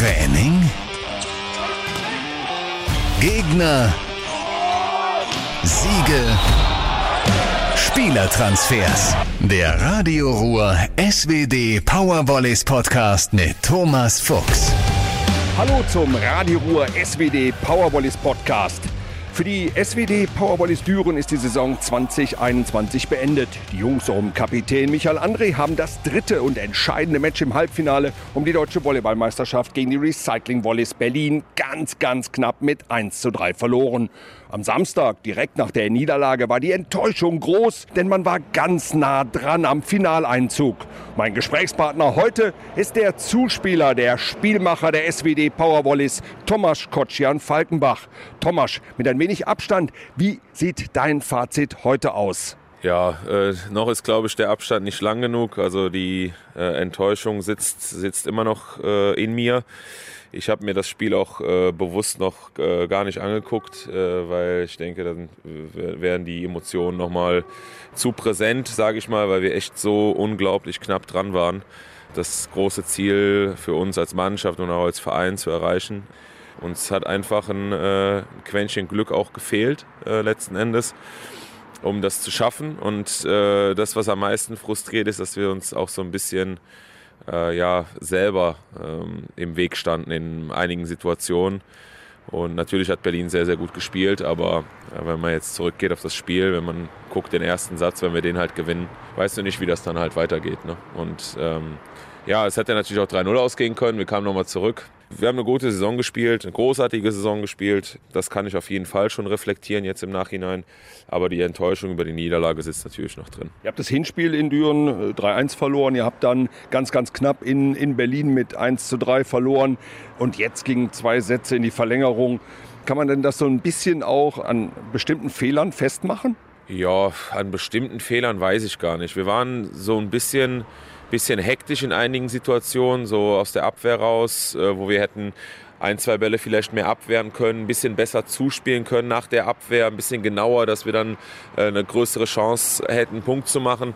Training? Gegner? Siege? Spielertransfers. Der Radio Ruhr SWD Powervolleys Podcast mit Thomas Fuchs. Hallo zum Radio Ruhr SWD Powervolleys Podcast. Für die SWD Powervolleys Düren ist die Saison 2021 beendet. Die Jungs um Kapitän Michael André haben das dritte und entscheidende Match im Halbfinale um die deutsche Volleyballmeisterschaft gegen die Recycling Volleys Berlin ganz, ganz knapp mit 1 zu 3 verloren. Am Samstag, direkt nach der Niederlage, war die Enttäuschung groß, denn man war ganz nah dran am Finaleinzug. Mein Gesprächspartner heute ist der Zuspieler, der Spielmacher der SWD Powervolleys, Tomasz Kocian Falkenbach. Tomasz, mit ein wenig Abstand, wie sieht dein Fazit heute aus? Ja, äh, noch ist, glaube ich, der Abstand nicht lang genug. Also die äh, Enttäuschung sitzt, sitzt immer noch äh, in mir. Ich habe mir das Spiel auch äh, bewusst noch äh, gar nicht angeguckt, äh, weil ich denke, dann wären die Emotionen noch mal zu präsent, sage ich mal, weil wir echt so unglaublich knapp dran waren, das große Ziel für uns als Mannschaft und auch als Verein zu erreichen. Uns hat einfach ein äh, Quäntchen Glück auch gefehlt äh, letzten Endes um das zu schaffen. Und äh, das, was am meisten frustriert, ist, dass wir uns auch so ein bisschen äh, ja, selber ähm, im Weg standen in einigen Situationen. Und natürlich hat Berlin sehr, sehr gut gespielt, aber ja, wenn man jetzt zurückgeht auf das Spiel, wenn man guckt den ersten Satz, wenn wir den halt gewinnen, weißt du nicht, wie das dann halt weitergeht. Ne? Und ähm, ja, es hätte natürlich auch 3-0 ausgehen können. Wir kamen nochmal zurück. Wir haben eine gute Saison gespielt, eine großartige Saison gespielt. Das kann ich auf jeden Fall schon reflektieren jetzt im Nachhinein. Aber die Enttäuschung über die Niederlage sitzt natürlich noch drin. Ihr habt das Hinspiel in Düren 3-1 äh, verloren. Ihr habt dann ganz, ganz knapp in, in Berlin mit 1-3 verloren. Und jetzt gingen zwei Sätze in die Verlängerung. Kann man denn das so ein bisschen auch an bestimmten Fehlern festmachen? Ja, an bestimmten Fehlern weiß ich gar nicht. Wir waren so ein bisschen bisschen hektisch in einigen Situationen, so aus der Abwehr raus, äh, wo wir hätten ein, zwei Bälle vielleicht mehr abwehren können, ein bisschen besser zuspielen können nach der Abwehr, ein bisschen genauer, dass wir dann äh, eine größere Chance hätten, einen Punkt zu machen.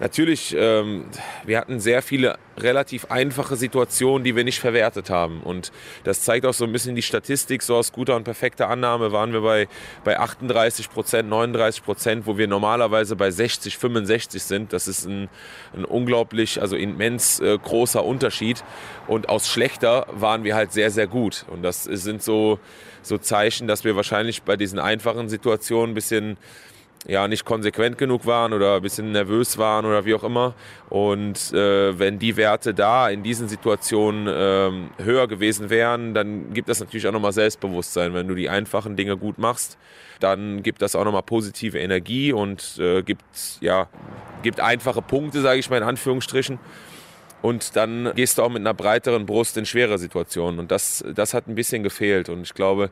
Natürlich, ähm, wir hatten sehr viele relativ einfache Situationen, die wir nicht verwertet haben. Und das zeigt auch so ein bisschen die Statistik. So aus guter und perfekter Annahme waren wir bei, bei 38 Prozent, 39 Prozent, wo wir normalerweise bei 60, 65 sind. Das ist ein, ein unglaublich, also immens äh, großer Unterschied. Und aus schlechter waren wir halt sehr, sehr gut. Und das sind so, so Zeichen, dass wir wahrscheinlich bei diesen einfachen Situationen ein bisschen ja, nicht konsequent genug waren oder ein bisschen nervös waren oder wie auch immer. Und äh, wenn die Werte da in diesen Situationen ähm, höher gewesen wären, dann gibt das natürlich auch nochmal Selbstbewusstsein. Wenn du die einfachen Dinge gut machst, dann gibt das auch nochmal positive Energie und äh, gibt, ja, gibt einfache Punkte, sage ich mal in Anführungsstrichen. Und dann gehst du auch mit einer breiteren Brust in schwere Situationen. Und das, das hat ein bisschen gefehlt. Und ich glaube,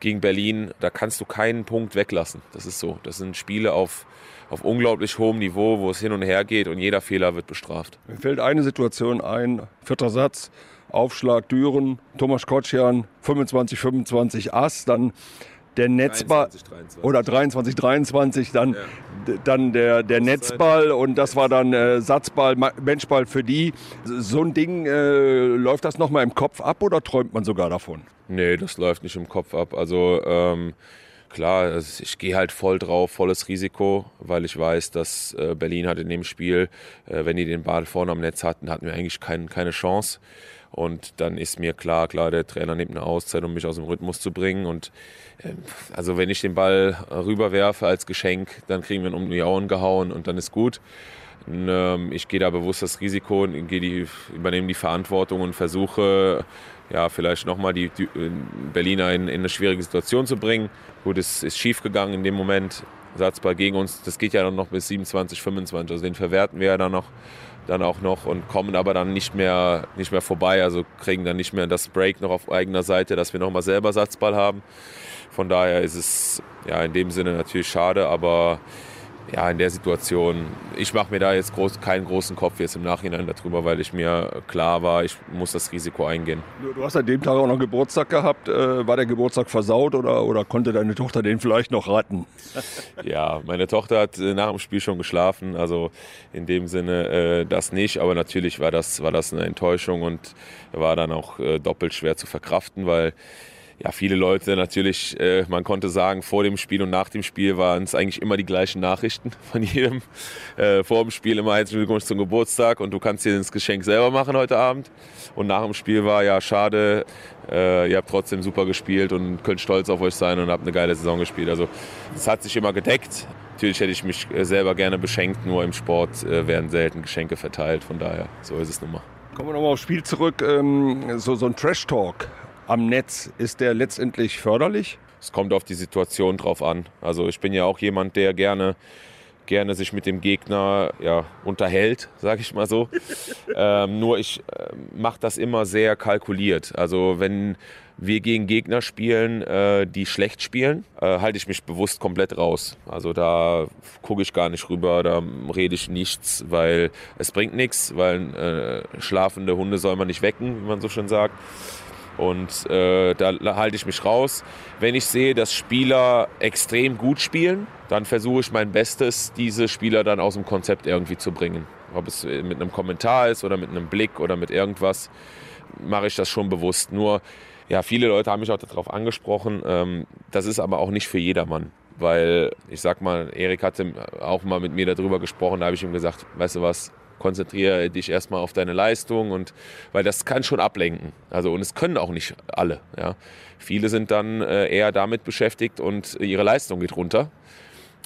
gegen Berlin, da kannst du keinen Punkt weglassen. Das ist so. Das sind Spiele auf, auf unglaublich hohem Niveau, wo es hin und her geht und jeder Fehler wird bestraft. Mir fällt eine Situation ein, vierter Satz, Aufschlag Düren, Thomas Kotschan, 25, 25 Ass, dann der Netzball 23, 23. oder 23, 23, dann, ja. Dann der, der Netzball und das war dann äh, Satzball, Matchball für die. So ein Ding, äh, läuft das nochmal im Kopf ab oder träumt man sogar davon? Nee, das läuft nicht im Kopf ab. Also ähm, klar, ich gehe halt voll drauf, volles Risiko, weil ich weiß, dass äh, Berlin hat in dem Spiel, äh, wenn die den Ball vorne am Netz hatten, hatten wir eigentlich kein, keine Chance. Und dann ist mir klar, klar, der Trainer nimmt eine Auszeit, um mich aus dem Rhythmus zu bringen. Und äh, also wenn ich den Ball rüberwerfe als Geschenk, dann kriegen wir ihn um die Augen gehauen und dann ist gut. Und, ähm, ich gehe da bewusst das Risiko und die, übernehme die Verantwortung und versuche, ja, vielleicht nochmal die, die Berliner in, in, eine schwierige Situation zu bringen. Gut, es ist schief gegangen in dem Moment. Satzball gegen uns, das geht ja dann noch bis 27, 25. Also den verwerten wir ja dann noch dann auch noch und kommen aber dann nicht mehr, nicht mehr vorbei, also kriegen dann nicht mehr das Break noch auf eigener Seite, dass wir nochmal selber Satzball haben. Von daher ist es ja in dem Sinne natürlich schade, aber ja, in der Situation, ich mache mir da jetzt groß, keinen großen Kopf jetzt im Nachhinein darüber, weil ich mir klar war, ich muss das Risiko eingehen. Du hast an dem Tag auch noch Geburtstag gehabt. Äh, war der Geburtstag versaut oder, oder konnte deine Tochter den vielleicht noch retten? ja, meine Tochter hat äh, nach dem Spiel schon geschlafen, also in dem Sinne äh, das nicht, aber natürlich war das, war das eine Enttäuschung und war dann auch äh, doppelt schwer zu verkraften, weil ja, viele Leute natürlich, äh, man konnte sagen, vor dem Spiel und nach dem Spiel waren es eigentlich immer die gleichen Nachrichten von jedem. Äh, vor dem Spiel immer herzlichen Glückwunsch zum Geburtstag und du kannst dir das Geschenk selber machen heute Abend. Und nach dem Spiel war ja schade, äh, ihr habt trotzdem super gespielt und könnt stolz auf euch sein und habt eine geile Saison gespielt. Also es hat sich immer gedeckt. Natürlich hätte ich mich äh, selber gerne beschenkt, nur im Sport äh, werden selten Geschenke verteilt. Von daher, so ist es nun mal. Kommen wir nochmal aufs Spiel zurück. Ähm, so, so ein Trash-Talk am Netz, ist der letztendlich förderlich? Es kommt auf die Situation drauf an. Also ich bin ja auch jemand, der gerne gerne sich mit dem Gegner ja, unterhält, sage ich mal so. ähm, nur ich äh, mache das immer sehr kalkuliert. Also wenn wir gegen Gegner spielen, äh, die schlecht spielen, äh, halte ich mich bewusst komplett raus. Also da gucke ich gar nicht rüber, da rede ich nichts, weil es bringt nichts, weil äh, schlafende Hunde soll man nicht wecken, wie man so schön sagt. Und äh, da halte ich mich raus. Wenn ich sehe, dass Spieler extrem gut spielen, dann versuche ich mein Bestes, diese Spieler dann aus dem Konzept irgendwie zu bringen. Ob es mit einem Kommentar ist oder mit einem Blick oder mit irgendwas, mache ich das schon bewusst. Nur, ja, viele Leute haben mich auch darauf angesprochen. Ähm, das ist aber auch nicht für jedermann. Weil ich sag mal, Erik hatte auch mal mit mir darüber gesprochen, da habe ich ihm gesagt, weißt du was, konzentriere dich erstmal auf deine Leistung und weil das kann schon ablenken. Also und es können auch nicht alle. Ja. Viele sind dann äh, eher damit beschäftigt und ihre Leistung geht runter.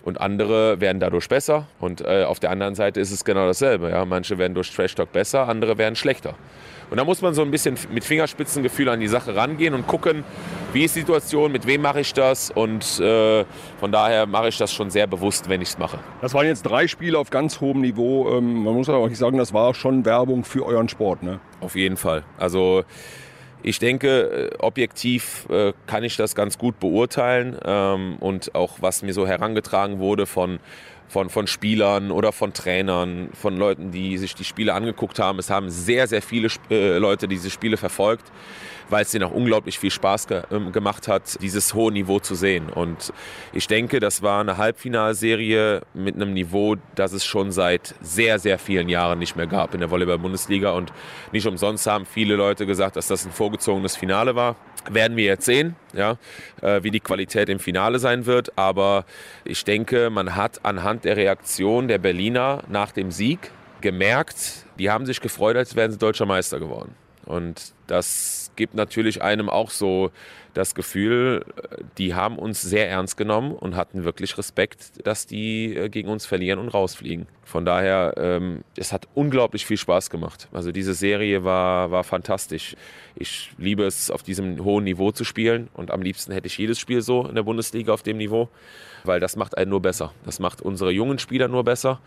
Und andere werden dadurch besser. Und äh, auf der anderen Seite ist es genau dasselbe. Ja. Manche werden durch Trash Talk besser, andere werden schlechter. Und da muss man so ein bisschen mit Fingerspitzengefühl an die Sache rangehen und gucken, wie ist die Situation, mit wem mache ich das. Und äh, von daher mache ich das schon sehr bewusst, wenn ich es mache. Das waren jetzt drei Spiele auf ganz hohem Niveau. Ähm, man muss aber auch nicht sagen, das war schon Werbung für euren Sport. Ne? Auf jeden Fall. Also ich denke, äh, objektiv äh, kann ich das ganz gut beurteilen ähm, und auch was mir so herangetragen wurde von von, von Spielern oder von Trainern, von Leuten, die sich die Spiele angeguckt haben. Es haben sehr, sehr viele äh, Leute diese Spiele verfolgt, weil es denen auch unglaublich viel Spaß ge äh, gemacht hat, dieses hohe Niveau zu sehen. Und ich denke, das war eine Halbfinalserie mit einem Niveau, das es schon seit sehr, sehr vielen Jahren nicht mehr gab in der Volleyball-Bundesliga. Und nicht umsonst haben viele Leute gesagt, dass das ein vorgezogenes Finale war. Werden wir jetzt sehen, ja, äh, wie die Qualität im Finale sein wird. Aber ich denke, man hat anhand der Reaktion der Berliner nach dem Sieg gemerkt, die haben sich gefreut, als wären sie deutscher Meister geworden. Und das gibt natürlich einem auch so das Gefühl, die haben uns sehr ernst genommen und hatten wirklich Respekt, dass die äh, gegen uns verlieren und rausfliegen. Von daher, ähm, es hat unglaublich viel Spaß gemacht. Also diese Serie war, war fantastisch. Ich liebe es, auf diesem hohen Niveau zu spielen und am liebsten hätte ich jedes Spiel so in der Bundesliga auf dem Niveau, weil das macht einen nur besser. Das macht unsere jungen Spieler nur besser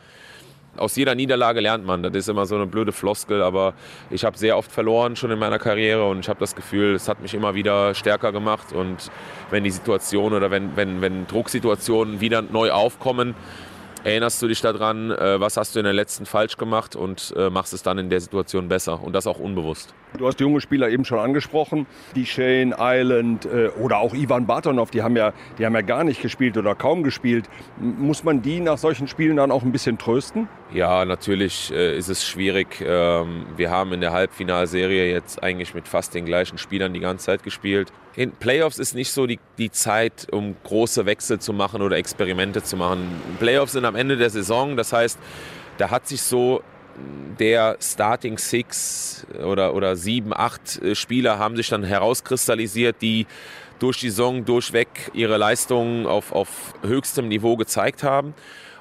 aus jeder Niederlage lernt man. Das ist immer so eine blöde Floskel, aber ich habe sehr oft verloren schon in meiner Karriere und ich habe das Gefühl, es hat mich immer wieder stärker gemacht. Und wenn die Situation oder wenn, wenn, wenn Drucksituationen wieder neu aufkommen, erinnerst du dich daran, äh, was hast du in der letzten falsch gemacht und äh, machst es dann in der Situation besser und das auch unbewusst. Du hast junge Spieler eben schon angesprochen, die Shane Island äh, oder auch Ivan Bartonov, die haben, ja, die haben ja gar nicht gespielt oder kaum gespielt. Muss man die nach solchen Spielen dann auch ein bisschen trösten? Ja, natürlich äh, ist es schwierig. Ähm, wir haben in der Halbfinalserie jetzt eigentlich mit fast den gleichen Spielern die ganze Zeit gespielt. In Playoffs ist nicht so die, die Zeit, um große Wechsel zu machen oder Experimente zu machen. Playoffs sind am Ende der Saison, das heißt, da hat sich so der Starting Six oder, oder sieben, acht äh, Spieler haben sich dann herauskristallisiert, die durch die Saison durchweg ihre Leistungen auf, auf höchstem Niveau gezeigt haben.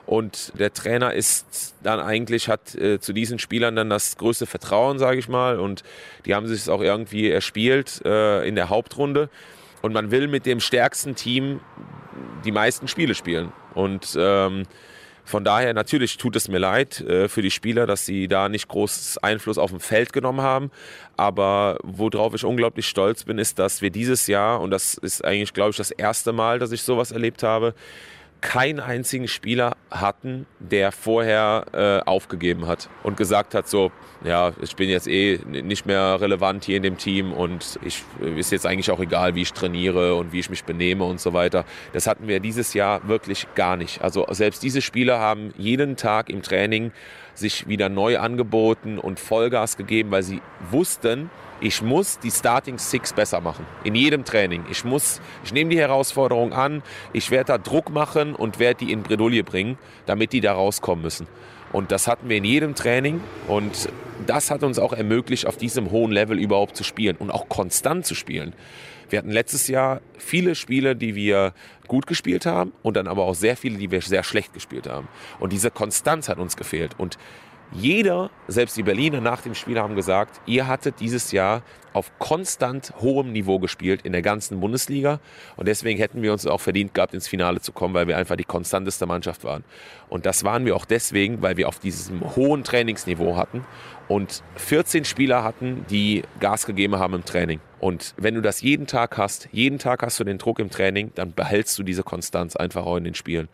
Und der Trainer ist dann eigentlich, hat äh, zu diesen Spielern dann das größte Vertrauen, sage ich mal. Und die haben sich es auch irgendwie erspielt äh, in der Hauptrunde. Und man will mit dem stärksten Team die meisten Spiele spielen. Und ähm, von daher natürlich tut es mir leid äh, für die Spieler, dass sie da nicht groß Einfluss auf dem Feld genommen haben. Aber worauf ich unglaublich stolz bin, ist, dass wir dieses Jahr, und das ist eigentlich, glaube ich, das erste Mal, dass ich sowas erlebt habe, keinen einzigen Spieler hatten, der vorher äh, aufgegeben hat und gesagt hat, so, ja, ich bin jetzt eh nicht mehr relevant hier in dem Team und ich ist jetzt eigentlich auch egal, wie ich trainiere und wie ich mich benehme und so weiter. Das hatten wir dieses Jahr wirklich gar nicht. Also selbst diese Spieler haben jeden Tag im Training sich wieder neu angeboten und Vollgas gegeben, weil sie wussten, ich muss die Starting Six besser machen. In jedem Training. Ich muss, ich nehme die Herausforderung an, ich werde da Druck machen und werde die in Bredouille bringen, damit die da rauskommen müssen. Und das hatten wir in jedem Training und das hat uns auch ermöglicht, auf diesem hohen Level überhaupt zu spielen und auch konstant zu spielen. Wir hatten letztes Jahr viele Spiele, die wir gut gespielt haben und dann aber auch sehr viele, die wir sehr schlecht gespielt haben. Und diese Konstanz hat uns gefehlt. Und jeder, selbst die Berliner nach dem Spiel haben gesagt, ihr hattet dieses Jahr auf konstant hohem Niveau gespielt in der ganzen Bundesliga und deswegen hätten wir uns auch verdient gehabt, ins Finale zu kommen, weil wir einfach die konstanteste Mannschaft waren. Und das waren wir auch deswegen, weil wir auf diesem hohen Trainingsniveau hatten und 14 Spieler hatten, die Gas gegeben haben im Training. Und wenn du das jeden Tag hast, jeden Tag hast du den Druck im Training, dann behältst du diese Konstanz einfach auch in den Spielen.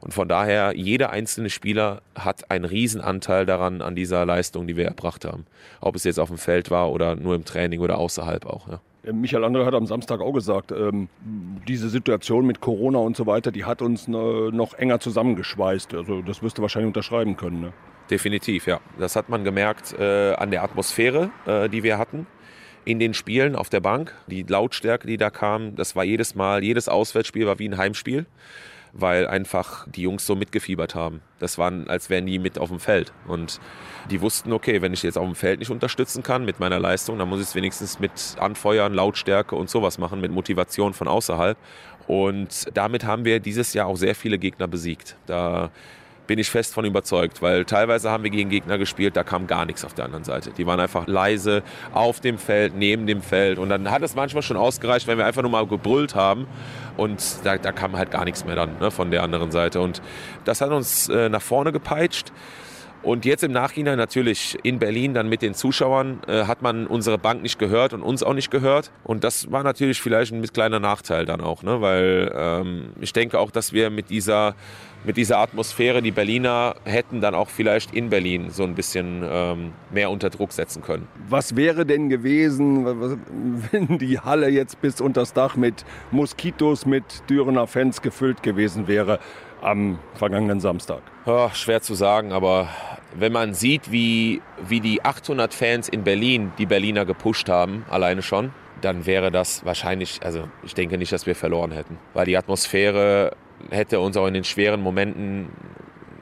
Und von daher, jeder einzelne Spieler hat einen Riesenanteil daran, an dieser Leistung, die wir erbracht haben. Ob es jetzt auf dem Feld war oder nur im Training oder außerhalb auch. Ja. Michael Andre hat am Samstag auch gesagt, ähm, diese Situation mit Corona und so weiter, die hat uns äh, noch enger zusammengeschweißt. Also das wirst du wahrscheinlich unterschreiben können. Ne? Definitiv, ja. Das hat man gemerkt äh, an der Atmosphäre, äh, die wir hatten in den Spielen auf der Bank. Die Lautstärke, die da kam, das war jedes Mal, jedes Auswärtsspiel war wie ein Heimspiel, weil einfach die Jungs so mitgefiebert haben. Das waren, als wären die mit auf dem Feld. Und die wussten, okay, wenn ich jetzt auf dem Feld nicht unterstützen kann mit meiner Leistung, dann muss ich es wenigstens mit Anfeuern, Lautstärke und sowas machen, mit Motivation von außerhalb. Und damit haben wir dieses Jahr auch sehr viele Gegner besiegt. Da bin ich fest von überzeugt, weil teilweise haben wir gegen Gegner gespielt, da kam gar nichts auf der anderen Seite. Die waren einfach leise auf dem Feld, neben dem Feld und dann hat es manchmal schon ausgereicht, wenn wir einfach nur mal gebrüllt haben und da, da kam halt gar nichts mehr dann ne, von der anderen Seite und das hat uns äh, nach vorne gepeitscht. Und jetzt im Nachhinein natürlich in Berlin dann mit den Zuschauern äh, hat man unsere Bank nicht gehört und uns auch nicht gehört. Und das war natürlich vielleicht ein kleiner Nachteil dann auch, ne? weil ähm, ich denke auch, dass wir mit dieser, mit dieser Atmosphäre die Berliner hätten dann auch vielleicht in Berlin so ein bisschen ähm, mehr unter Druck setzen können. Was wäre denn gewesen, wenn die Halle jetzt bis unters Dach mit Moskitos, mit Dürener Fans gefüllt gewesen wäre? am vergangenen Samstag? Oh, schwer zu sagen, aber wenn man sieht, wie, wie die 800 Fans in Berlin die Berliner gepusht haben, alleine schon, dann wäre das wahrscheinlich, also ich denke nicht, dass wir verloren hätten. Weil die Atmosphäre hätte uns auch in den schweren Momenten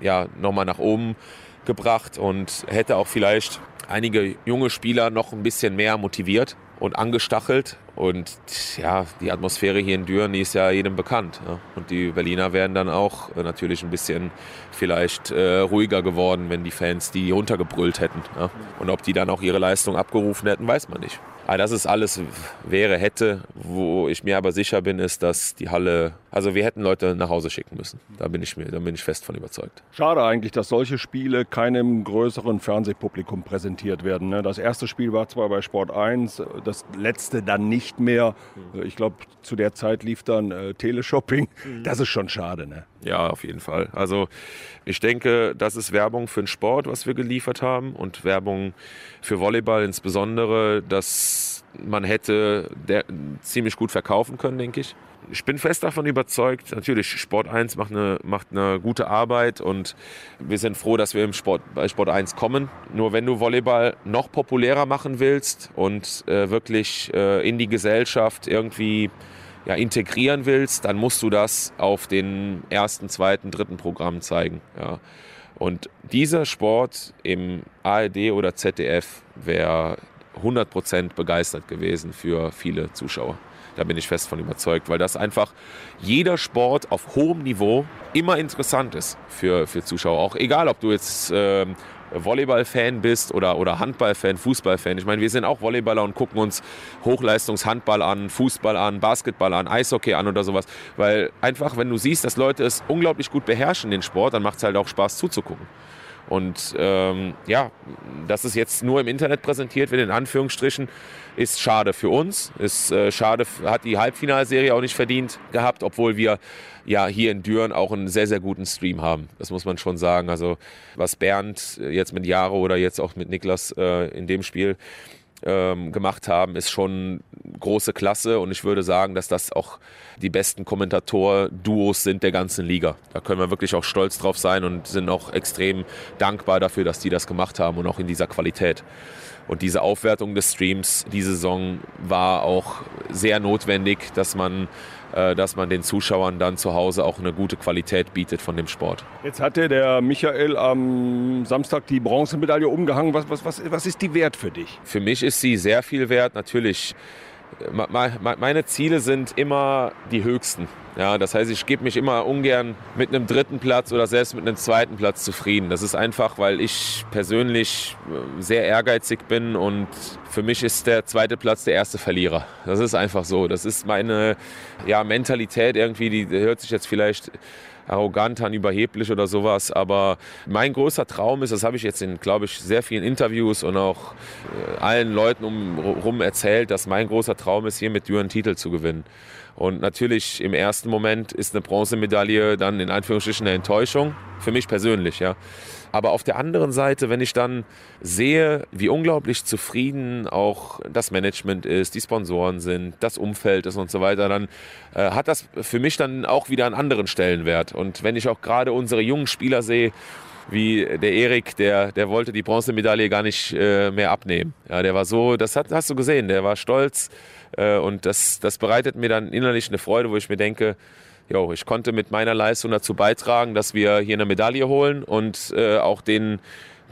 ja, nochmal nach oben gebracht und hätte auch vielleicht einige junge Spieler noch ein bisschen mehr motiviert und angestachelt. Und ja, die Atmosphäre hier in Düren, die ist ja jedem bekannt. Ja. Und die Berliner wären dann auch äh, natürlich ein bisschen vielleicht äh, ruhiger geworden, wenn die Fans die runtergebrüllt hätten. Ja. Und ob die dann auch ihre Leistung abgerufen hätten, weiß man nicht. Aber dass es alles wäre, hätte, wo ich mir aber sicher bin, ist, dass die Halle, also wir hätten Leute nach Hause schicken müssen. Da bin ich mir, da bin ich fest von überzeugt. Schade eigentlich, dass solche Spiele keinem größeren Fernsehpublikum präsentiert werden. Ne? Das erste Spiel war zwar bei Sport 1, das letzte dann nicht mehr. Ich glaube, zu der Zeit lief dann äh, Teleshopping. Mhm. Das ist schon schade, ne? Ja, auf jeden Fall. Also ich denke, das ist Werbung für den Sport, was wir geliefert haben und Werbung für Volleyball insbesondere, dass man hätte ziemlich gut verkaufen können, denke ich. Ich bin fest davon überzeugt, natürlich, Sport 1 macht eine, macht eine gute Arbeit und wir sind froh, dass wir im Sport, bei Sport 1 kommen. Nur wenn du Volleyball noch populärer machen willst und äh, wirklich äh, in die Gesellschaft irgendwie ja, integrieren willst, dann musst du das auf den ersten, zweiten, dritten Programm zeigen. Ja. Und dieser Sport im ARD oder ZDF wäre 100% begeistert gewesen für viele Zuschauer. Da bin ich fest von überzeugt, weil das einfach jeder Sport auf hohem Niveau immer interessant ist für, für Zuschauer. Auch egal, ob du jetzt ähm, Volleyball-Fan bist oder, oder Handball-Fan, Fußball-Fan. Ich meine, wir sind auch Volleyballer und gucken uns Hochleistungshandball an, Fußball an, Basketball an, Eishockey an oder sowas. Weil einfach, wenn du siehst, dass Leute es unglaublich gut beherrschen, den Sport, dann macht es halt auch Spaß zuzugucken. Und ähm, ja, dass es jetzt nur im Internet präsentiert wird, in Anführungsstrichen, ist schade für uns. Ist äh, schade, hat die Halbfinalserie auch nicht verdient gehabt, obwohl wir ja hier in Düren auch einen sehr, sehr guten Stream haben. Das muss man schon sagen. Also was Bernd jetzt mit Jaro oder jetzt auch mit Niklas äh, in dem Spiel ähm, gemacht haben, ist schon große Klasse und ich würde sagen, dass das auch die besten Kommentator-Duos sind der ganzen Liga. Da können wir wirklich auch stolz drauf sein und sind auch extrem dankbar dafür, dass die das gemacht haben und auch in dieser Qualität. Und diese Aufwertung des Streams diese Saison war auch sehr notwendig, dass man dass man den Zuschauern dann zu Hause auch eine gute Qualität bietet von dem Sport. Jetzt hatte der Michael am Samstag die Bronzemedaille umgehangen. Was, was, was, was ist die wert für dich? Für mich ist sie sehr viel wert. Natürlich meine Ziele sind immer die höchsten. Ja, das heißt, ich gebe mich immer ungern mit einem dritten Platz oder selbst mit einem zweiten Platz zufrieden. Das ist einfach, weil ich persönlich äh, sehr ehrgeizig bin und für mich ist der zweite Platz der erste Verlierer. Das ist einfach so. Das ist meine ja, Mentalität irgendwie, die hört sich jetzt vielleicht arrogant an, überheblich oder sowas. Aber mein großer Traum ist, das habe ich jetzt in, glaube ich, sehr vielen Interviews und auch äh, allen Leuten umherum erzählt, dass mein großer Traum ist, hier mit Düren Titel zu gewinnen. Und natürlich im ersten Moment ist eine Bronzemedaille dann in Anführungsstrichen eine Enttäuschung, für mich persönlich, ja. Aber auf der anderen Seite, wenn ich dann sehe, wie unglaublich zufrieden auch das Management ist, die Sponsoren sind, das Umfeld ist und so weiter, dann äh, hat das für mich dann auch wieder einen anderen Stellenwert. Und wenn ich auch gerade unsere jungen Spieler sehe, wie der Erik, der, der wollte die Bronzemedaille gar nicht äh, mehr abnehmen. Ja, der war so, das hat, hast du gesehen, der war stolz äh, und das, das bereitet mir dann innerlich eine Freude, wo ich mir denke, jo, ich konnte mit meiner Leistung dazu beitragen, dass wir hier eine Medaille holen und äh, auch den,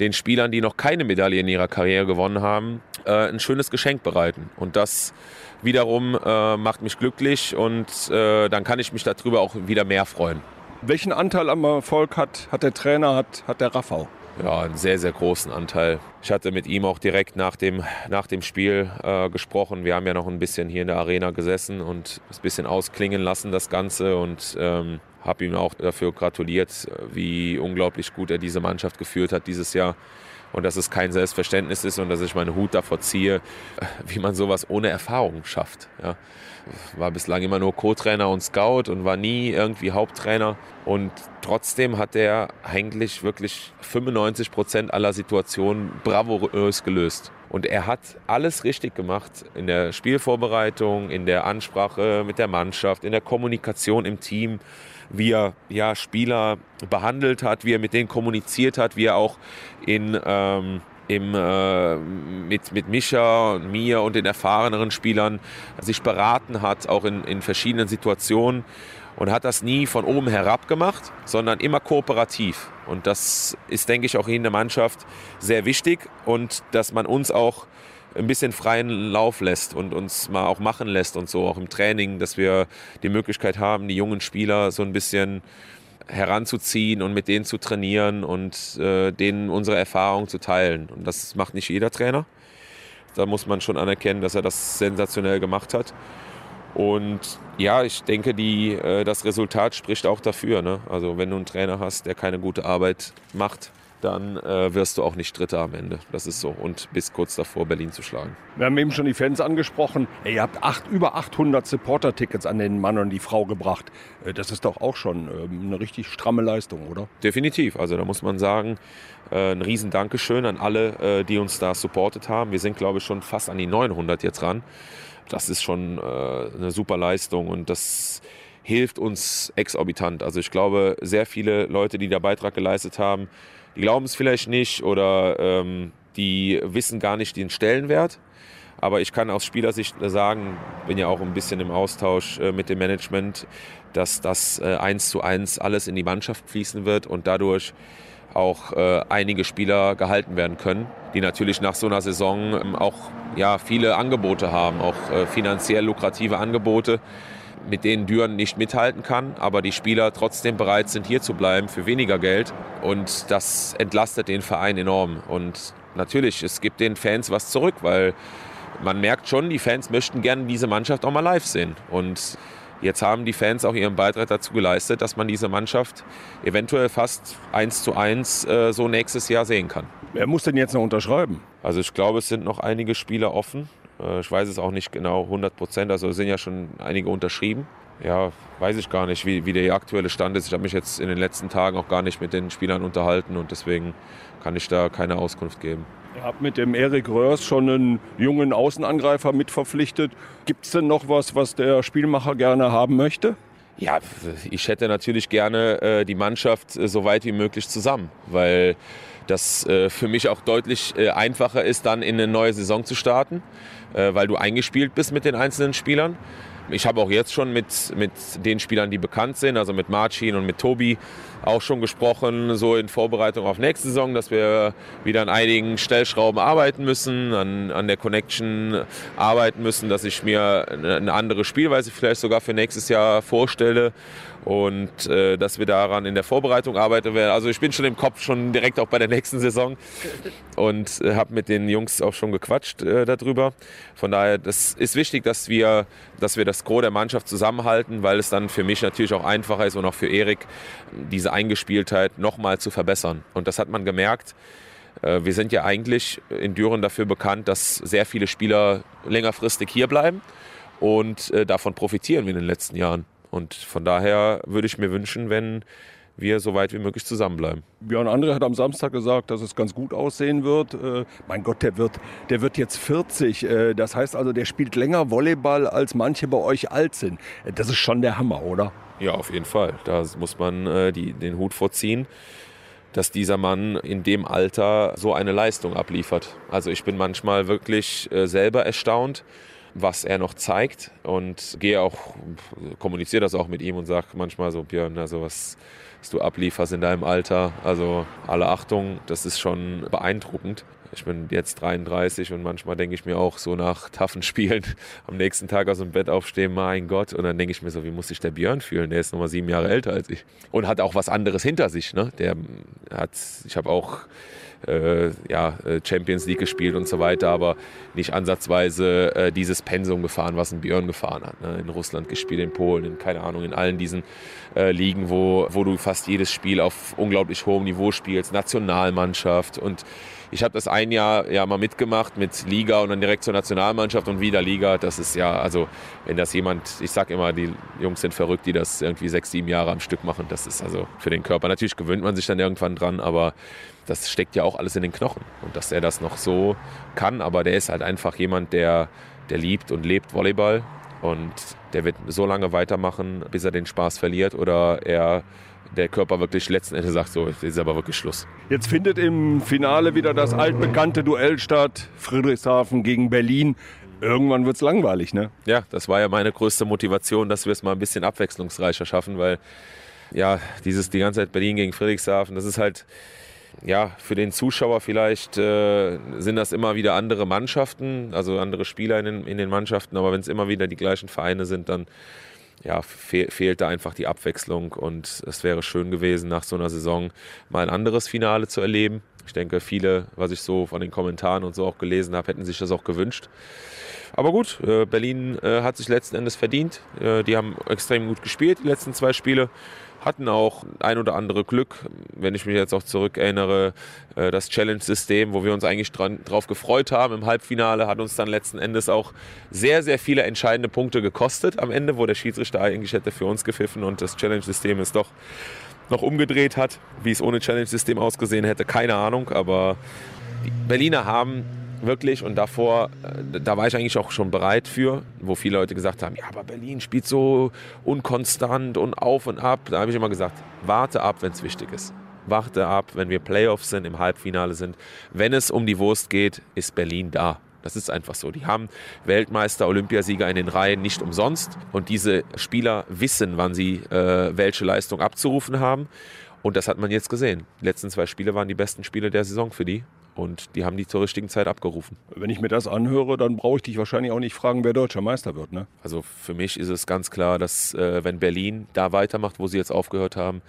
den Spielern, die noch keine Medaille in ihrer Karriere gewonnen haben, äh, ein schönes Geschenk bereiten. Und das wiederum äh, macht mich glücklich und äh, dann kann ich mich darüber auch wieder mehr freuen. Welchen Anteil am Erfolg hat, hat der Trainer, hat, hat der Raffau? Ja, einen sehr, sehr großen Anteil. Ich hatte mit ihm auch direkt nach dem, nach dem Spiel äh, gesprochen. Wir haben ja noch ein bisschen hier in der Arena gesessen und ein bisschen ausklingen lassen, das Ganze. Und ähm, habe ihm auch dafür gratuliert, wie unglaublich gut er diese Mannschaft geführt hat dieses Jahr. Und dass es kein Selbstverständnis ist und dass ich meinen Hut davor ziehe, wie man sowas ohne Erfahrung schafft. Ja war bislang immer nur Co-Trainer und Scout und war nie irgendwie Haupttrainer. Und trotzdem hat er eigentlich wirklich 95 Prozent aller Situationen bravourös gelöst. Und er hat alles richtig gemacht in der Spielvorbereitung, in der Ansprache mit der Mannschaft, in der Kommunikation im Team, wie er ja, Spieler behandelt hat, wie er mit denen kommuniziert hat, wie er auch in ähm, im, äh, mit, mit Mischa und mir und den erfahreneren Spielern sich beraten hat, auch in, in verschiedenen Situationen und hat das nie von oben herab gemacht, sondern immer kooperativ. Und das ist, denke ich, auch in der Mannschaft sehr wichtig und dass man uns auch ein bisschen freien Lauf lässt und uns mal auch machen lässt und so, auch im Training, dass wir die Möglichkeit haben, die jungen Spieler so ein bisschen heranzuziehen und mit denen zu trainieren und äh, denen unsere Erfahrung zu teilen. Und das macht nicht jeder Trainer. Da muss man schon anerkennen, dass er das sensationell gemacht hat. Und ja, ich denke, die, äh, das Resultat spricht auch dafür. Ne? Also wenn du einen Trainer hast, der keine gute Arbeit macht, dann äh, wirst du auch nicht Dritter am Ende. Das ist so. Und bis kurz davor, Berlin zu schlagen. Wir haben eben schon die Fans angesprochen. Ihr habt acht, über 800 Supporter-Tickets an den Mann und die Frau gebracht. Äh, das ist doch auch schon ähm, eine richtig stramme Leistung, oder? Definitiv. Also da muss man sagen, äh, ein riesen Dankeschön an alle, äh, die uns da supportet haben. Wir sind, glaube ich, schon fast an die 900 jetzt ran. Das ist schon eine super Leistung und das hilft uns exorbitant. Also ich glaube, sehr viele Leute, die da Beitrag geleistet haben, die glauben es vielleicht nicht oder ähm, die wissen gar nicht den Stellenwert. Aber ich kann aus Spielersicht sagen, bin ja auch ein bisschen im Austausch äh, mit dem Management, dass das äh, eins zu eins alles in die Mannschaft fließen wird und dadurch auch äh, einige Spieler gehalten werden können, die natürlich nach so einer Saison ähm, auch ja, viele Angebote haben, auch finanziell lukrative Angebote mit denen Düren nicht mithalten kann, aber die Spieler trotzdem bereit sind, hier zu bleiben für weniger Geld. Und das entlastet den Verein enorm. Und natürlich, es gibt den Fans was zurück, weil man merkt schon, die Fans möchten gerne diese Mannschaft auch mal live sehen. Und Jetzt haben die Fans auch ihren Beitrag dazu geleistet, dass man diese Mannschaft eventuell fast eins zu eins äh, so nächstes Jahr sehen kann. Wer muss denn jetzt noch unterschreiben? Also ich glaube, es sind noch einige Spieler offen. Äh, ich weiß es auch nicht genau 100 Prozent, also es sind ja schon einige unterschrieben. Ja, weiß ich gar nicht, wie, wie der aktuelle Stand ist. Ich habe mich jetzt in den letzten Tagen auch gar nicht mit den Spielern unterhalten und deswegen kann ich da keine Auskunft geben. Ihr habt mit dem Erik Röhrs schon einen jungen Außenangreifer mitverpflichtet. Gibt es denn noch was, was der Spielmacher gerne haben möchte? Ja, ich hätte natürlich gerne äh, die Mannschaft äh, so weit wie möglich zusammen, weil das äh, für mich auch deutlich äh, einfacher ist, dann in eine neue Saison zu starten, weil du eingespielt bist mit den einzelnen Spielern. Ich habe auch jetzt schon mit, mit den Spielern, die bekannt sind, also mit Marcin und mit Tobi, auch schon gesprochen, so in Vorbereitung auf nächste Saison, dass wir wieder an einigen Stellschrauben arbeiten müssen, an, an der Connection arbeiten müssen, dass ich mir eine andere Spielweise vielleicht sogar für nächstes Jahr vorstelle und äh, dass wir daran in der Vorbereitung arbeiten werden. Also ich bin schon im Kopf schon direkt auch bei der nächsten Saison und äh, habe mit den Jungs auch schon gequatscht äh, darüber. Von daher, das ist wichtig, dass wir, dass wir das Gros der Mannschaft zusammenhalten, weil es dann für mich natürlich auch einfacher ist und auch für Erik, diese Eingespieltheit nochmal zu verbessern. Und das hat man gemerkt. Äh, wir sind ja eigentlich in Düren dafür bekannt, dass sehr viele Spieler längerfristig hier bleiben und äh, davon profitieren wie in den letzten Jahren. Und von daher würde ich mir wünschen, wenn wir so weit wie möglich zusammenbleiben. Björn André hat am Samstag gesagt, dass es ganz gut aussehen wird. Äh, mein Gott, der wird, der wird jetzt 40. Äh, das heißt also, der spielt länger Volleyball, als manche bei euch alt sind. Äh, das ist schon der Hammer, oder? Ja, auf jeden Fall. Da muss man äh, die, den Hut vorziehen, dass dieser Mann in dem Alter so eine Leistung abliefert. Also ich bin manchmal wirklich äh, selber erstaunt was er noch zeigt und gehe auch, kommuniziere das auch mit ihm und sage manchmal so, Björn, also was, was du ablieferst in deinem Alter, also alle Achtung, das ist schon beeindruckend. Ich bin jetzt 33 und manchmal denke ich mir auch so nach taffen Spielen am nächsten Tag aus dem Bett aufstehen, mein Gott. Und dann denke ich mir so, wie muss sich der Björn fühlen? Der ist nochmal sieben Jahre älter als ich. Und hat auch was anderes hinter sich. Ne? Der hat, ich habe auch äh, ja, äh, Champions League gespielt und so weiter, aber nicht ansatzweise äh, dieses Pensum gefahren, was ein Björn gefahren hat. Ne? In Russland gespielt, in Polen, in keine Ahnung, in allen diesen äh, Ligen, wo, wo du fast jedes Spiel auf unglaublich hohem Niveau spielst, Nationalmannschaft und ich habe das ein Jahr ja mal mitgemacht mit Liga und dann direkt zur Nationalmannschaft und wieder Liga. Das ist ja, also wenn das jemand, ich sag immer, die Jungs sind verrückt, die das irgendwie sechs, sieben Jahre am Stück machen. Das ist also für den Körper. Natürlich gewöhnt man sich dann irgendwann dran, aber das steckt ja auch alles in den Knochen. Und dass er das noch so kann, aber der ist halt einfach jemand, der, der liebt und lebt Volleyball. Und der wird so lange weitermachen, bis er den Spaß verliert oder er der Körper wirklich letzten Endes sagt, so, jetzt ist aber wirklich Schluss. Jetzt findet im Finale wieder das altbekannte Duell statt, Friedrichshafen gegen Berlin. Irgendwann wird es langweilig, ne? Ja, das war ja meine größte Motivation, dass wir es mal ein bisschen abwechslungsreicher schaffen, weil ja, dieses die ganze Zeit Berlin gegen Friedrichshafen, das ist halt, ja, für den Zuschauer vielleicht äh, sind das immer wieder andere Mannschaften, also andere Spieler in den, in den Mannschaften, aber wenn es immer wieder die gleichen Vereine sind, dann ja, fe fehlt einfach die Abwechslung und es wäre schön gewesen, nach so einer Saison mal ein anderes Finale zu erleben. Ich denke, viele, was ich so von den Kommentaren und so auch gelesen habe, hätten sich das auch gewünscht. Aber gut, äh, Berlin äh, hat sich letzten Endes verdient. Äh, die haben extrem gut gespielt, die letzten zwei Spiele hatten auch ein oder andere Glück. Wenn ich mich jetzt auch zurückerinnere, äh, das Challenge-System, wo wir uns eigentlich drauf gefreut haben im Halbfinale, hat uns dann letzten Endes auch sehr, sehr viele entscheidende Punkte gekostet am Ende, wo der Schiedsrichter eigentlich hätte für uns gepfiffen und das Challenge-System es doch noch umgedreht hat. Wie es ohne Challenge-System ausgesehen hätte, keine Ahnung, aber die Berliner haben wirklich. Und davor, äh, da war ich eigentlich auch schon bereit für, wo viele Leute gesagt haben, ja, aber Berlin spielt so unkonstant und auf und ab. Da habe ich immer gesagt, warte ab, wenn es wichtig ist. Warte ab, wenn wir Playoffs sind, im Halbfinale sind. Wenn es um die Wurst geht, ist Berlin da. Das ist einfach so. Die haben Weltmeister, Olympiasieger in den Reihen nicht umsonst. Und diese Spieler wissen, wann sie äh, welche Leistung abzurufen haben. Und das hat man jetzt gesehen. Die letzten zwei Spiele waren die besten Spiele der Saison für die. Und die haben die zur richtigen Zeit abgerufen. Wenn ich mir das anhöre, dann brauche ich dich wahrscheinlich auch nicht fragen, wer deutscher Meister wird. Ne? Also für mich ist es ganz klar, dass äh, wenn Berlin da weitermacht, wo sie jetzt aufgehört haben,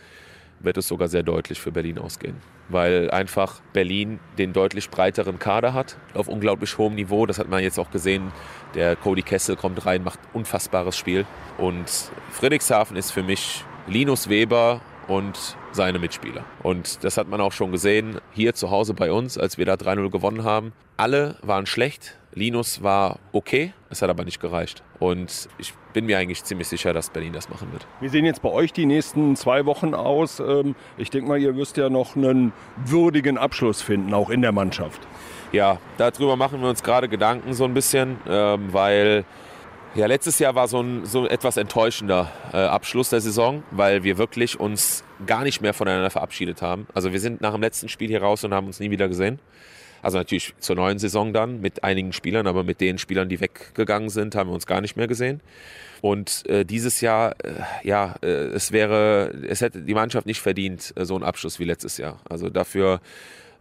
wird es sogar sehr deutlich für Berlin ausgehen. Weil einfach Berlin den deutlich breiteren Kader hat, auf unglaublich hohem Niveau. Das hat man jetzt auch gesehen. Der Cody Kessel kommt rein, macht unfassbares Spiel. Und Friedrichshafen ist für mich Linus Weber und seine Mitspieler. Und das hat man auch schon gesehen hier zu Hause bei uns, als wir da 3-0 gewonnen haben. Alle waren schlecht. Linus war okay, es hat aber nicht gereicht. Und ich bin mir eigentlich ziemlich sicher, dass Berlin das machen wird. Wie sehen jetzt bei euch die nächsten zwei Wochen aus? Ähm, ich denke mal, ihr wirst ja noch einen würdigen Abschluss finden, auch in der Mannschaft. Ja, darüber machen wir uns gerade Gedanken so ein bisschen, ähm, weil ja, letztes Jahr war so ein so etwas enttäuschender äh, Abschluss der Saison, weil wir wirklich uns gar nicht mehr voneinander verabschiedet haben. Also wir sind nach dem letzten Spiel hier raus und haben uns nie wieder gesehen. Also natürlich zur neuen Saison dann mit einigen Spielern, aber mit den Spielern, die weggegangen sind, haben wir uns gar nicht mehr gesehen. Und äh, dieses Jahr, äh, ja, äh, es wäre, es hätte die Mannschaft nicht verdient, äh, so einen Abschluss wie letztes Jahr. Also dafür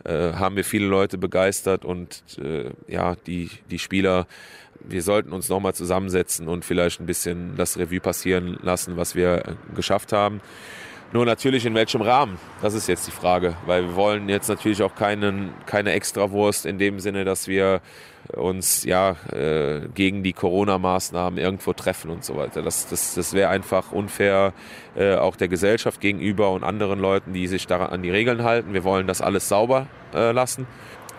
äh, haben wir viele Leute begeistert und ja, die, die Spieler wir sollten uns nochmal zusammensetzen und vielleicht ein bisschen das Revue passieren lassen, was wir geschafft haben. Nur natürlich in welchem Rahmen, das ist jetzt die Frage, weil wir wollen jetzt natürlich auch keinen, keine Extrawurst in dem Sinne, dass wir uns ja äh, gegen die Corona-Maßnahmen irgendwo treffen und so weiter. Das, das, das wäre einfach unfair äh, auch der Gesellschaft gegenüber und anderen Leuten, die sich daran an die Regeln halten. Wir wollen das alles sauber äh, lassen.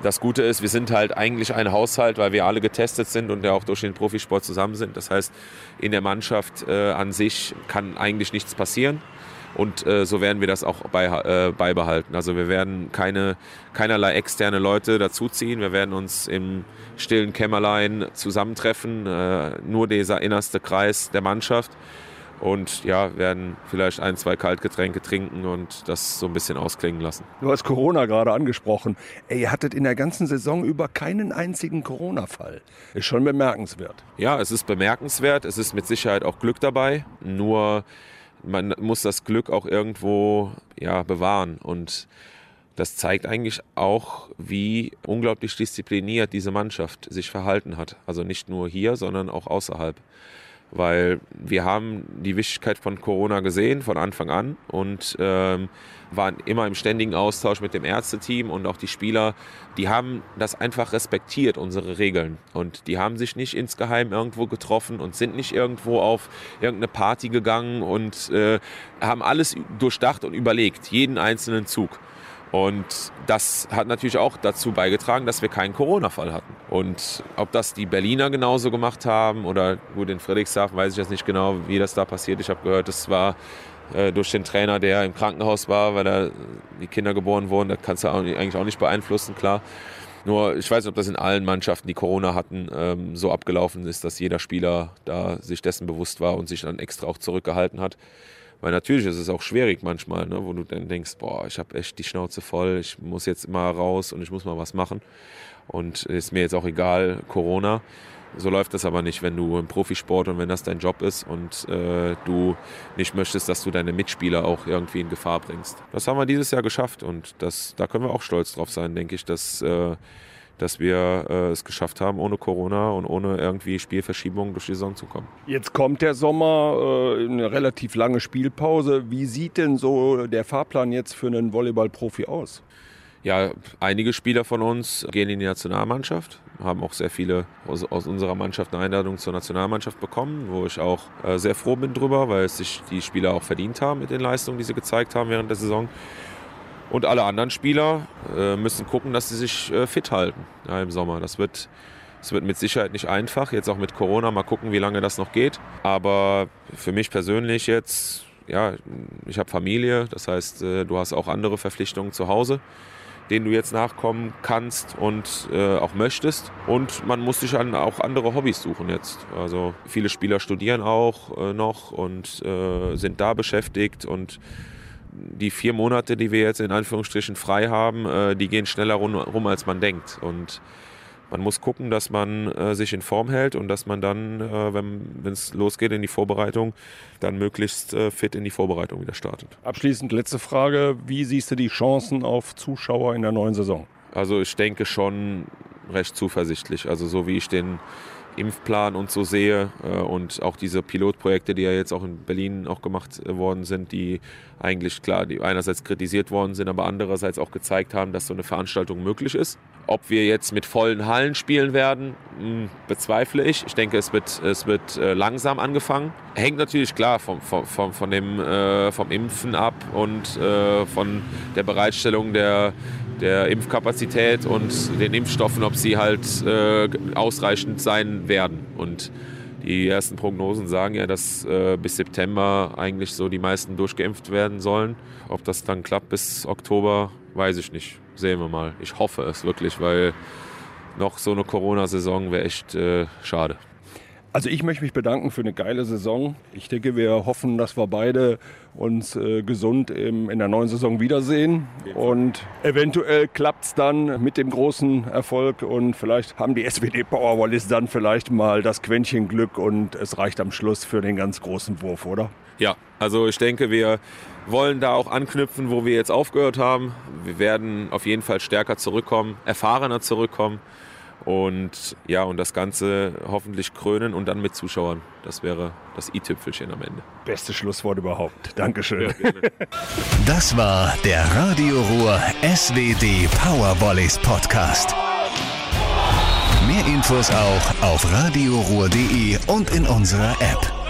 Das Gute ist, wir sind halt eigentlich ein Haushalt, weil wir alle getestet sind und ja auch durch den Profisport zusammen sind. Das heißt, in der Mannschaft äh, an sich kann eigentlich nichts passieren. Und äh, so werden wir das auch bei, äh, beibehalten. Also wir werden keine, keinerlei externe Leute dazuziehen. Wir werden uns im stillen Kämmerlein zusammentreffen. Äh, nur dieser innerste Kreis der Mannschaft und ja, werden vielleicht ein, zwei Kaltgetränke trinken und das so ein bisschen ausklingen lassen. Du hast Corona gerade angesprochen. Ey, ihr hattet in der ganzen Saison über keinen einzigen Corona-Fall. Ist schon bemerkenswert. Ja, es ist bemerkenswert. Es ist mit Sicherheit auch Glück dabei. Nur man muss das Glück auch irgendwo ja, bewahren und das zeigt eigentlich auch, wie unglaublich diszipliniert diese Mannschaft sich verhalten hat. Also nicht nur hier, sondern auch außerhalb weil wir haben die Wichtigkeit von Corona gesehen von Anfang an und ähm, waren immer im ständigen Austausch mit dem Ärzteteam und auch die Spieler, die haben das einfach respektiert, unsere Regeln. Und die haben sich nicht insgeheim irgendwo getroffen und sind nicht irgendwo auf irgendeine Party gegangen und äh, haben alles durchdacht und überlegt, jeden einzelnen Zug. Und das hat natürlich auch dazu beigetragen, dass wir keinen Corona-Fall hatten. Und ob das die Berliner genauso gemacht haben oder gut in Friedrichshafen, weiß ich jetzt nicht genau, wie das da passiert. Ich habe gehört, es war äh, durch den Trainer, der im Krankenhaus war, weil da die Kinder geboren wurden. Das kannst du auch eigentlich auch nicht beeinflussen, klar. Nur ich weiß nicht, ob das in allen Mannschaften, die Corona hatten, ähm, so abgelaufen ist, dass jeder Spieler da sich dessen bewusst war und sich dann extra auch zurückgehalten hat. Weil natürlich ist es auch schwierig manchmal, ne, wo du dann denkst, boah, ich habe echt die Schnauze voll, ich muss jetzt immer raus und ich muss mal was machen. Und ist mir jetzt auch egal, Corona. So läuft das aber nicht, wenn du im Profisport und wenn das dein Job ist und äh, du nicht möchtest, dass du deine Mitspieler auch irgendwie in Gefahr bringst. Das haben wir dieses Jahr geschafft und das, da können wir auch stolz drauf sein, denke ich, dass äh, dass wir äh, es geschafft haben, ohne Corona und ohne irgendwie Spielverschiebungen durch die Saison zu kommen. Jetzt kommt der Sommer, äh, eine relativ lange Spielpause. Wie sieht denn so der Fahrplan jetzt für einen Volleyballprofi aus? Ja, einige Spieler von uns gehen in die Nationalmannschaft, haben auch sehr viele aus, aus unserer Mannschaft eine Einladung zur Nationalmannschaft bekommen, wo ich auch äh, sehr froh bin drüber, weil es sich die Spieler auch verdient haben mit den Leistungen, die sie gezeigt haben während der Saison. Und alle anderen Spieler äh, müssen gucken, dass sie sich äh, fit halten ja, im Sommer. Das wird, das wird mit Sicherheit nicht einfach. Jetzt auch mit Corona. Mal gucken, wie lange das noch geht. Aber für mich persönlich jetzt, ja, ich habe Familie. Das heißt, äh, du hast auch andere Verpflichtungen zu Hause denen du jetzt nachkommen kannst und äh, auch möchtest. Und man muss sich an auch andere Hobbys suchen jetzt. Also viele Spieler studieren auch äh, noch und äh, sind da beschäftigt und die vier Monate, die wir jetzt in Anführungsstrichen frei haben, äh, die gehen schneller rum, rum, als man denkt. Und man muss gucken, dass man äh, sich in Form hält und dass man dann, äh, wenn es losgeht in die Vorbereitung, dann möglichst äh, fit in die Vorbereitung wieder startet. Abschließend letzte Frage. Wie siehst du die Chancen auf Zuschauer in der neuen Saison? Also ich denke schon recht zuversichtlich. Also so wie ich den Impfplan und so sehe äh, und auch diese Pilotprojekte, die ja jetzt auch in Berlin auch gemacht äh, worden sind, die eigentlich klar, die einerseits kritisiert worden sind, aber andererseits auch gezeigt haben, dass so eine Veranstaltung möglich ist. Ob wir jetzt mit vollen Hallen spielen werden, hm, bezweifle ich. Ich denke, es wird, es wird äh, langsam angefangen. Hängt natürlich klar vom, vom, von dem, vom Impfen ab und von der Bereitstellung der der Impfkapazität und den Impfstoffen, ob sie halt äh, ausreichend sein werden. Und die ersten Prognosen sagen ja, dass äh, bis September eigentlich so die meisten durchgeimpft werden sollen. Ob das dann klappt bis Oktober, weiß ich nicht. Sehen wir mal. Ich hoffe es wirklich, weil noch so eine Corona-Saison wäre echt äh, schade. Also ich möchte mich bedanken für eine geile Saison. Ich denke, wir hoffen, dass wir beide uns äh, gesund im, in der neuen Saison wiedersehen. Und eventuell klappt es dann mit dem großen Erfolg und vielleicht haben die SWD Powerwallis dann vielleicht mal das Quäntchen Glück und es reicht am Schluss für den ganz großen Wurf, oder? Ja, also ich denke, wir wollen da auch anknüpfen, wo wir jetzt aufgehört haben. Wir werden auf jeden Fall stärker zurückkommen, erfahrener zurückkommen. Und ja, und das Ganze hoffentlich krönen und dann mit Zuschauern. Das wäre das i-Tüpfelchen am Ende. Beste Schlusswort überhaupt. Dankeschön. Ja, das war der Radio Ruhr SWD Powervolleys Podcast. Mehr Infos auch auf radioruhr.de und in unserer App.